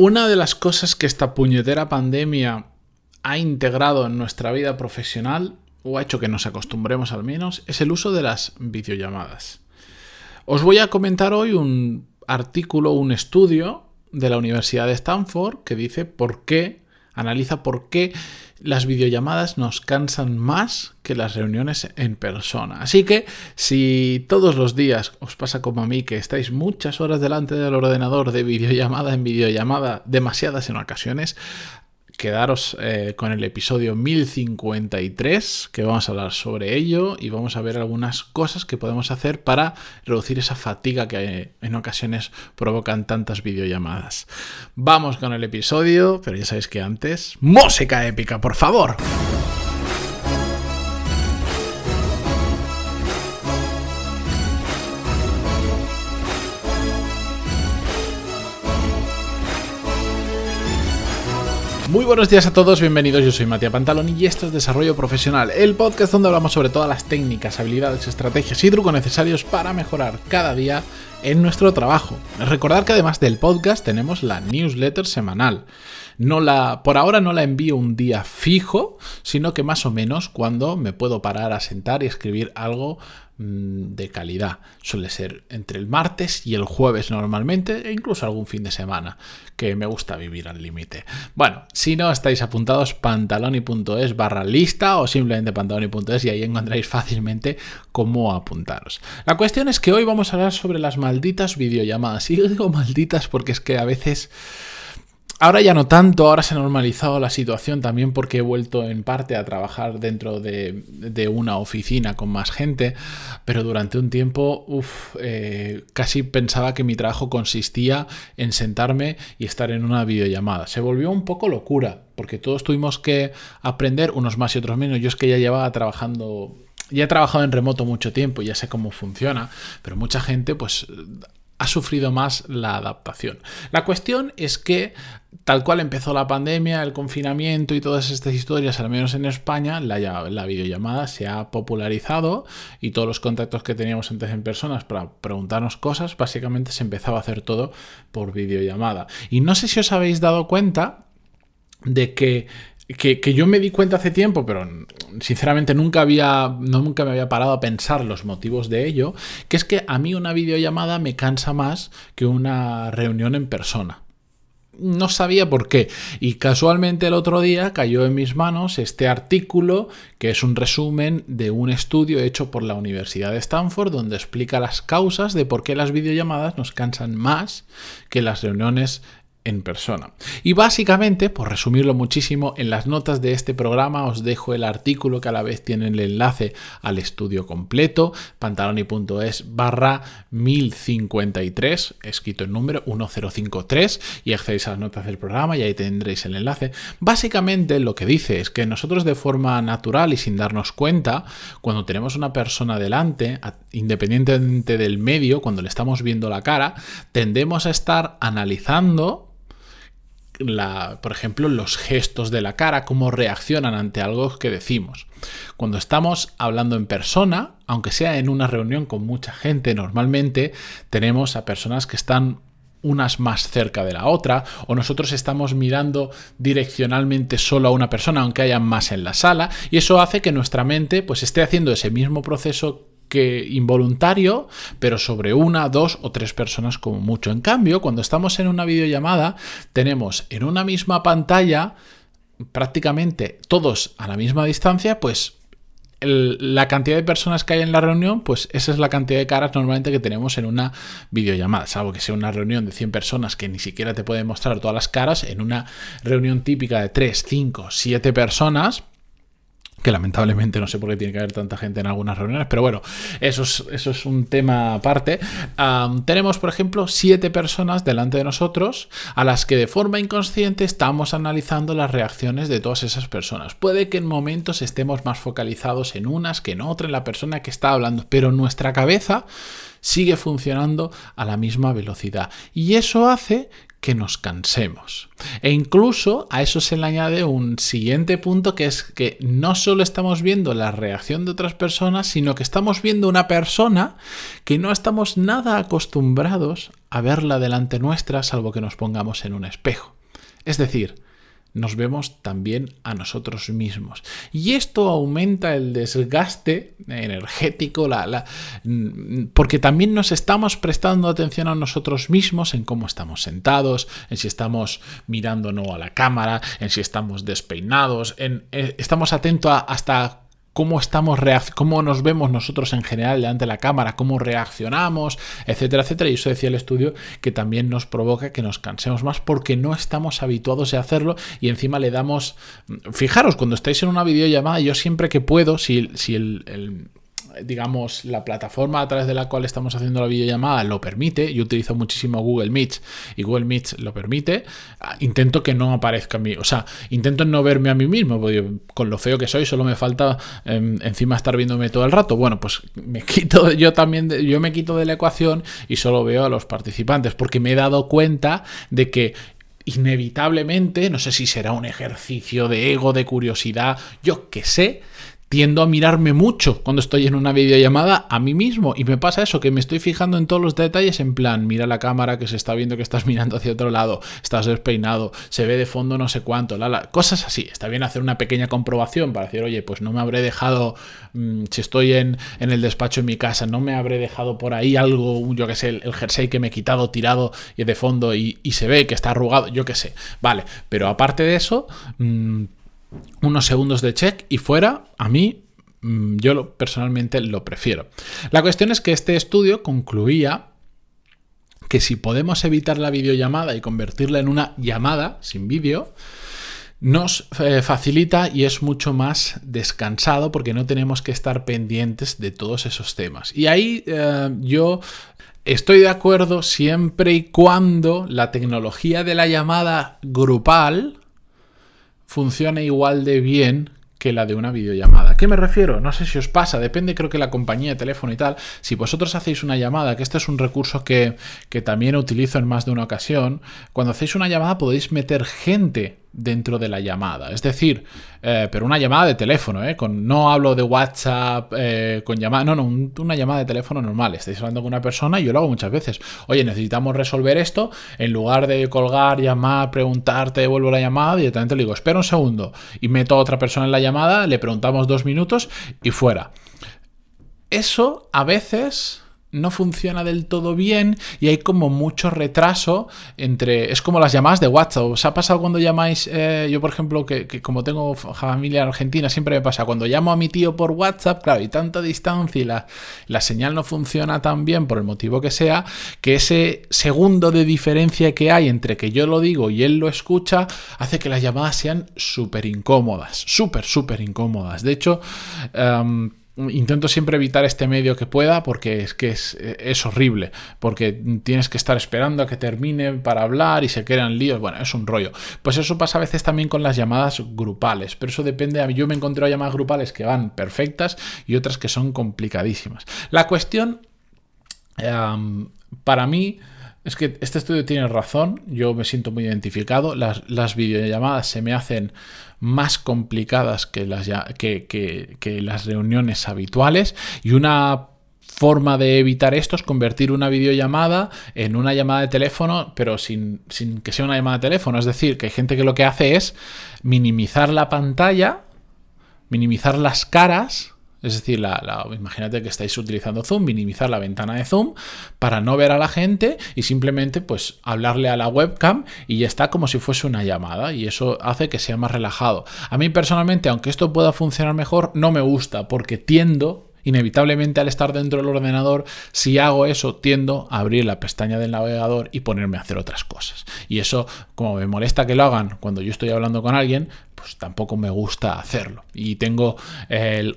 Una de las cosas que esta puñetera pandemia ha integrado en nuestra vida profesional, o ha hecho que nos acostumbremos al menos, es el uso de las videollamadas. Os voy a comentar hoy un artículo, un estudio de la Universidad de Stanford que dice por qué, analiza por qué las videollamadas nos cansan más que las reuniones en persona. Así que si todos los días os pasa como a mí que estáis muchas horas delante del ordenador de videollamada en videollamada, demasiadas en ocasiones, quedaros eh, con el episodio 1053, que vamos a hablar sobre ello y vamos a ver algunas cosas que podemos hacer para reducir esa fatiga que en ocasiones provocan tantas videollamadas. Vamos con el episodio, pero ya sabéis que antes, música épica, por favor. Muy buenos días a todos, bienvenidos. Yo soy Matías Pantalón y esto es Desarrollo Profesional, el podcast donde hablamos sobre todas las técnicas, habilidades, estrategias y trucos necesarios para mejorar cada día en nuestro trabajo. Recordar que además del podcast tenemos la newsletter semanal. No la, por ahora no la envío un día fijo, sino que más o menos cuando me puedo parar a sentar y escribir algo de calidad. Suele ser entre el martes y el jueves normalmente, e incluso algún fin de semana, que me gusta vivir al límite. Bueno, si no estáis apuntados, pantaloni.es barra lista o simplemente pantaloni.es y ahí encontráis fácilmente cómo apuntaros. La cuestión es que hoy vamos a hablar sobre las malditas videollamadas. Y digo malditas porque es que a veces Ahora ya no tanto, ahora se ha normalizado la situación también porque he vuelto en parte a trabajar dentro de, una oficina con más gente, pero durante un tiempo eh, casi pensaba que mi trabajo consistía en sentarme y estar en una videollamada. Se volvió un poco locura porque todos tuvimos que aprender, unos más y otros menos. Yo es que ya llevaba trabajando ya he trabajado en remoto mucho tiempo, ya sé cómo funciona, pero mucha gente pues ha sufrido más la adaptación. La cuestión es que, tal cual empezó la pandemia, el confinamiento y todas estas historias, al menos en España, la, la, videollamada se ha popularizado y todos los contactos que teníamos antes en personas para preguntarnos cosas, básicamente se empezaba a hacer todo por videollamada. Y no sé si os habéis dado cuenta de que que, yo me di cuenta hace tiempo, pero sinceramente nunca había, no, nunca me había parado a pensar los motivos de ello, que es que a mí una videollamada me cansa más que una reunión en persona. No sabía por qué. Y casualmente el otro día cayó en mis manos este artículo, que es un resumen de un estudio hecho por la Universidad de Stanford, donde explica las causas de por qué las videollamadas nos cansan más que las reuniones en persona. Y básicamente, por resumirlo muchísimo, en las notas de este programa os dejo el artículo que a la vez tiene el enlace al estudio completo, pantaloni.es barra 1053, escrito en número 1053, y accedéis a las notas del programa y ahí tendréis el enlace. Básicamente lo que dice es que nosotros de forma natural y sin darnos cuenta, cuando tenemos una persona delante, independientemente del medio, cuando le estamos viendo la cara, tendemos a estar analizando por ejemplo, los gestos de la cara, cómo reaccionan ante algo que decimos. Cuando estamos hablando en persona, aunque sea en una reunión con mucha gente, normalmente tenemos a personas que están unas más cerca de la otra, o nosotros estamos mirando direccionalmente solo a una persona, aunque haya más en la sala, y eso hace que nuestra mente pues esté haciendo ese mismo proceso que involuntario, pero sobre una, dos o tres personas como mucho. En cambio, cuando estamos en una videollamada, tenemos en una misma pantalla prácticamente todos a la misma distancia, pues la cantidad de personas que hay en la reunión, pues esa es la cantidad de caras normalmente que tenemos en una videollamada, salvo que sea una reunión de 100 personas que ni siquiera te pueden mostrar todas las caras, en una reunión típica de 3, 5, 7 personas, que lamentablemente no sé por qué tiene que haber tanta gente en algunas reuniones, pero bueno, eso es, eso es un tema aparte. tenemos, por ejemplo, siete personas delante de nosotros a las que de forma inconsciente estamos analizando las reacciones de todas esas personas. Puede que en momentos estemos más focalizados en unas que en otras, en la persona que está hablando, pero nuestra cabeza sigue funcionando a la misma velocidad. Y eso hace que nos cansemos. E incluso a eso se le añade un siguiente punto que es que no solo estamos viendo la reacción de otras personas, sino que estamos viendo una persona que no estamos nada acostumbrados a verla delante nuestra salvo que nos pongamos en un espejo. Es decir, nos vemos también a nosotros mismos. Y esto aumenta el desgaste energético, la, mm, porque también nos estamos prestando atención a nosotros mismos en cómo estamos sentados, en si estamos mirando no a la cámara, en si estamos despeinados, en, eh, estamos atentos a hasta cómo estamos cómo nos vemos nosotros en general delante de la cámara, cómo reaccionamos, etcétera, etcétera. Y eso decía el estudio que también nos provoca que nos cansemos más porque no estamos habituados a hacerlo y encima le damos. Fijaros, cuando estáis en una videollamada, yo siempre que puedo, si, si el digamos, la plataforma a través de la cual estamos haciendo la videollamada lo permite, yo utilizo muchísimo Google Meet y Google Meet lo permite, ah, intento que no aparezca a mí, o sea, intento no verme a mí mismo, porque con lo feo que soy solo me falta em, encima estar viéndome todo el rato. Bueno, pues me quito, yo también, yo me quito de la ecuación y solo veo a los participantes, porque me he dado cuenta de que inevitablemente, no sé si será un ejercicio de ego, de curiosidad, yo qué sé, tiendo a mirarme mucho cuando estoy en una videollamada a mí mismo y me pasa eso, que me estoy fijando en todos los detalles en plan, mira la cámara que se está viendo que estás mirando hacia otro lado, estás despeinado, se ve de fondo no sé cuánto, la, cosas así. Está bien hacer una pequeña comprobación para decir, oye, pues no me habré dejado, mm, si estoy en, en, el despacho en mi casa, no me habré dejado por ahí algo, yo que sé, el, jersey que me he quitado tirado y de fondo y, se ve que está arrugado, yo que sé. Vale, pero aparte de eso... Mm, unos segundos de check y fuera, a mí mm, yo personalmente lo prefiero. La cuestión es que este estudio concluía que si podemos evitar la videollamada y convertirla en una llamada sin vídeo, nos eh, facilita y es mucho más descansado porque no tenemos que estar pendientes de todos esos temas. Y ahí eh, yo estoy de acuerdo siempre y cuando la tecnología de la llamada grupal funcione igual de bien que la de una videollamada. ¿Qué me refiero? No sé si os pasa, depende creo que la compañía de teléfono y tal. Si vosotros hacéis una llamada, que este es un recurso que, que también utilizo en más de una ocasión, cuando hacéis una llamada podéis meter gente dentro de la llamada. Es decir, eh, pero una llamada de teléfono, ¿eh? Con, no hablo de WhatsApp eh, con llamada, no, no, una llamada de teléfono normal. Estáis hablando con una persona y yo lo hago muchas veces. Oye, necesitamos resolver esto. En lugar de colgar, llamar, preguntarte, devuelvo la llamada, directamente le digo, espera un segundo y meto a otra persona en la llamada, le preguntamos dos minutos y fuera. Eso a veces no funciona del todo bien y hay como mucho retraso entre... Es como las llamadas de WhatsApp. ¿Os ha pasado cuando llamáis? Eh, yo, por ejemplo, que, como tengo familia en Argentina, siempre me pasa. Cuando llamo a mi tío por WhatsApp, claro, hay tanta distancia y la, la señal no funciona tan bien por el motivo que sea, que ese segundo de diferencia que hay entre que yo lo digo y él lo escucha, hace que las llamadas sean súper incómodas. Súper, súper incómodas. De hecho... Em, intento siempre evitar este medio que pueda porque es que es, horrible, porque tienes que estar esperando a que termine para hablar y se crean líos, bueno, es un rollo. Pues eso pasa a veces también con las llamadas grupales, pero eso depende, yo me encontrado llamadas grupales que van perfectas y otras que son complicadísimas. La cuestión, em, para mí, es que este estudio tiene razón, yo me siento muy identificado, las, las videollamadas se me hacen más complicadas que las, que, las reuniones habituales y una forma de evitar esto es convertir una videollamada en una llamada de teléfono, pero sin, sin, que sea una llamada de teléfono. Es decir, que hay gente que lo que hace es minimizar la pantalla, minimizar las caras es decir, imagínate que estáis utilizando Zoom, minimizar la ventana de Zoom para no ver a la gente y simplemente pues hablarle a la webcam y ya está como si fuese una llamada y eso hace que sea más relajado. A mí personalmente, aunque esto pueda funcionar mejor, no me gusta porque tiendo Inevitablemente al estar dentro del ordenador, si hago eso, tiendo a abrir la pestaña del navegador y ponerme a hacer otras cosas. Y eso, como me molesta que lo hagan cuando yo estoy hablando con alguien, pues tampoco me gusta hacerlo. Y tengo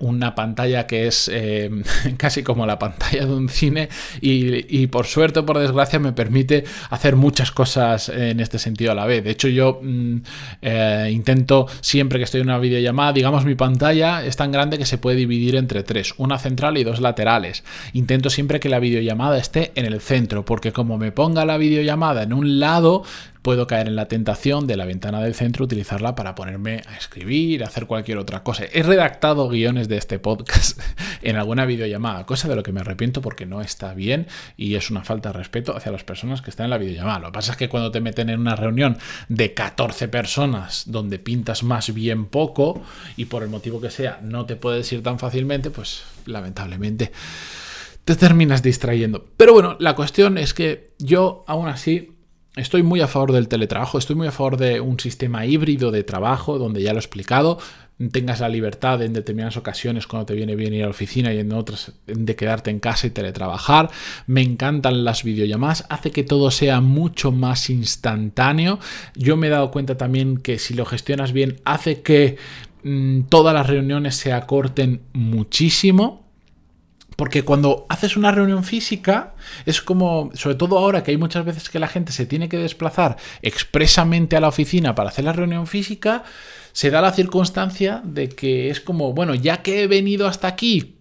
una pantalla que es eh, casi como la pantalla de un cine y, por suerte o por desgracia me permite hacer muchas cosas en este sentido a la vez. De hecho yo mm, eh, intento siempre que estoy en una videollamada, digamos mi pantalla es tan grande que se puede dividir entre tres, una central y dos laterales. Intento siempre que la videollamada esté en el centro porque como me ponga la videollamada en un lado, puedo caer en la tentación de la ventana del centro utilizarla para ponerme a escribir, hacer cualquier otra cosa. He redactado guiones de este podcast en alguna videollamada, cosa de lo que me arrepiento porque no está bien y es una falta de respeto hacia las personas que están en la videollamada. Lo que pasa es que cuando te meten en una reunión de 14 personas donde pintas más bien poco y por el motivo que sea no te puedes ir tan fácilmente, pues lamentablemente te terminas distrayendo. Pero bueno, la cuestión es que yo aún así estoy muy a favor del teletrabajo, estoy muy a favor de un sistema híbrido de trabajo, donde ya lo he explicado, tengas la libertad en determinadas ocasiones cuando te viene bien ir a la oficina y en otras de quedarte en casa y teletrabajar. Me encantan las videollamadas, hace que todo sea mucho más instantáneo. Yo me he dado cuenta también que si lo gestionas bien, hace que mm, todas las reuniones se acorten muchísimo. Porque cuando haces una reunión física, es como, sobre todo ahora que hay muchas veces que la gente se tiene que desplazar expresamente a la oficina para hacer la reunión física, se da la circunstancia de que es como, bueno, ya que he venido hasta aquí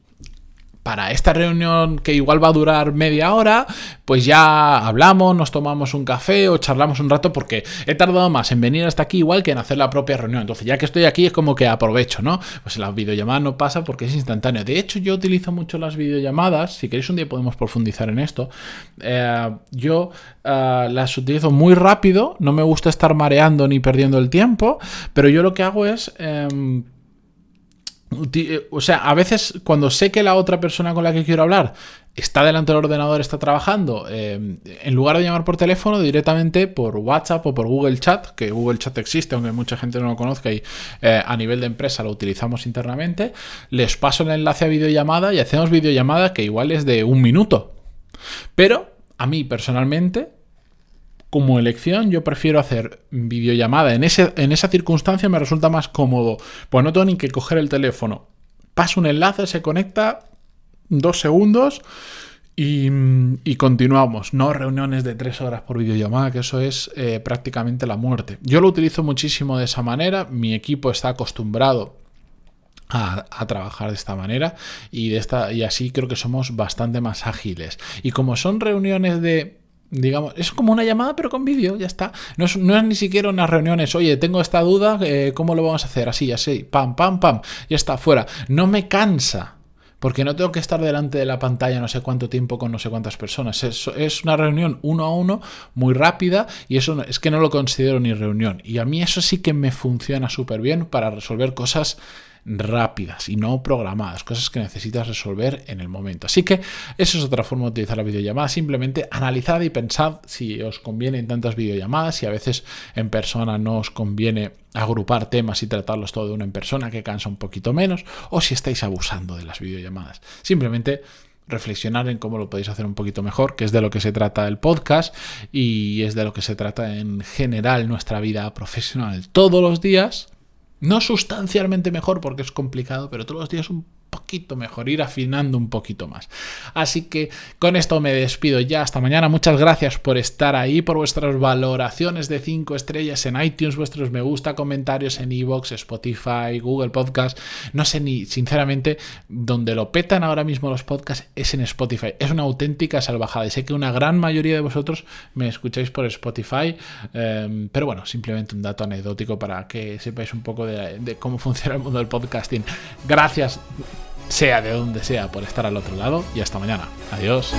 para esta reunión que igual va a durar media hora, pues ya hablamos, nos tomamos un café o charlamos un rato porque he tardado más en venir hasta aquí igual que en hacer la propia reunión. Entonces, ya que estoy aquí es como que aprovecho, ¿no? Pues la videollamada no pasa porque es instantáneo. De hecho, yo utilizo mucho las videollamadas. Si queréis un día podemos profundizar en esto. Eh, yo eh, las utilizo muy rápido. No me gusta estar mareando ni perdiendo el tiempo. Pero yo lo que hago es... Em, o sea, a veces cuando sé que la otra persona con la que quiero hablar está delante del ordenador, está trabajando, eh, en lugar de llamar por teléfono, directamente por WhatsApp o por Google Chat, que Google Chat existe, aunque mucha gente no lo conozca y eh, a nivel de empresa lo utilizamos internamente, les paso el enlace a videollamada y hacemos videollamada que igual es de un minuto. Pero a mí personalmente como elección yo prefiero hacer videollamada. En, ese, en esa circunstancia me resulta más cómodo. Pues no tengo ni que coger el teléfono. Paso un enlace, se conecta dos segundos y, continuamos. No reuniones de tres horas por videollamada, que eso es eh, prácticamente la muerte. Yo lo utilizo muchísimo de esa manera. Mi equipo está acostumbrado a, a, trabajar de esta manera y, de esta, y así creo que somos bastante más ágiles. Y como son reuniones de digamos, es como una llamada pero con vídeo, ya está. No es, ni siquiera unas reuniones, oye, tengo esta duda, eh, ¿cómo lo vamos a hacer? Así, así, pam, pam, pam, ya está, fuera. No me cansa. Porque no tengo que estar delante de la pantalla no sé cuánto tiempo con no sé cuántas personas. Es, es una reunión uno a uno, muy rápida, y eso es que no lo considero ni reunión. Y a mí eso sí que me funciona súper bien para resolver cosas rápidas y no programadas, cosas que necesitas resolver en el momento. Así que eso es otra forma de utilizar la videollamada, simplemente analizad y pensad si os conviene en tantas videollamadas, si a veces en persona no os conviene agrupar temas y tratarlos todo de una en persona que cansa un poquito menos, o si estáis abusando de las videollamadas. Simplemente reflexionar en cómo lo podéis hacer un poquito mejor, que es de lo que se trata el podcast y es de lo que se trata en general nuestra vida profesional todos los días no sustancialmente mejor porque es complicado, pero todos los días un poquito mejor, ir afinando un poquito más. Así que con esto me despido ya hasta mañana. Muchas gracias por estar ahí, por vuestras valoraciones de 5 estrellas en iTunes, vuestros me gusta, comentarios en iVoox, Spotify, Google Podcast. No sé ni, sinceramente, donde lo petan ahora mismo los podcasts es en Spotify. Es una auténtica salvajada y sé que una gran mayoría de vosotros me escucháis por Spotify, em, pero bueno, simplemente un dato anecdótico para que sepáis un poco de cómo funciona el mundo del podcasting. Gracias sea de donde sea, por estar al otro lado y hasta mañana. Adiós.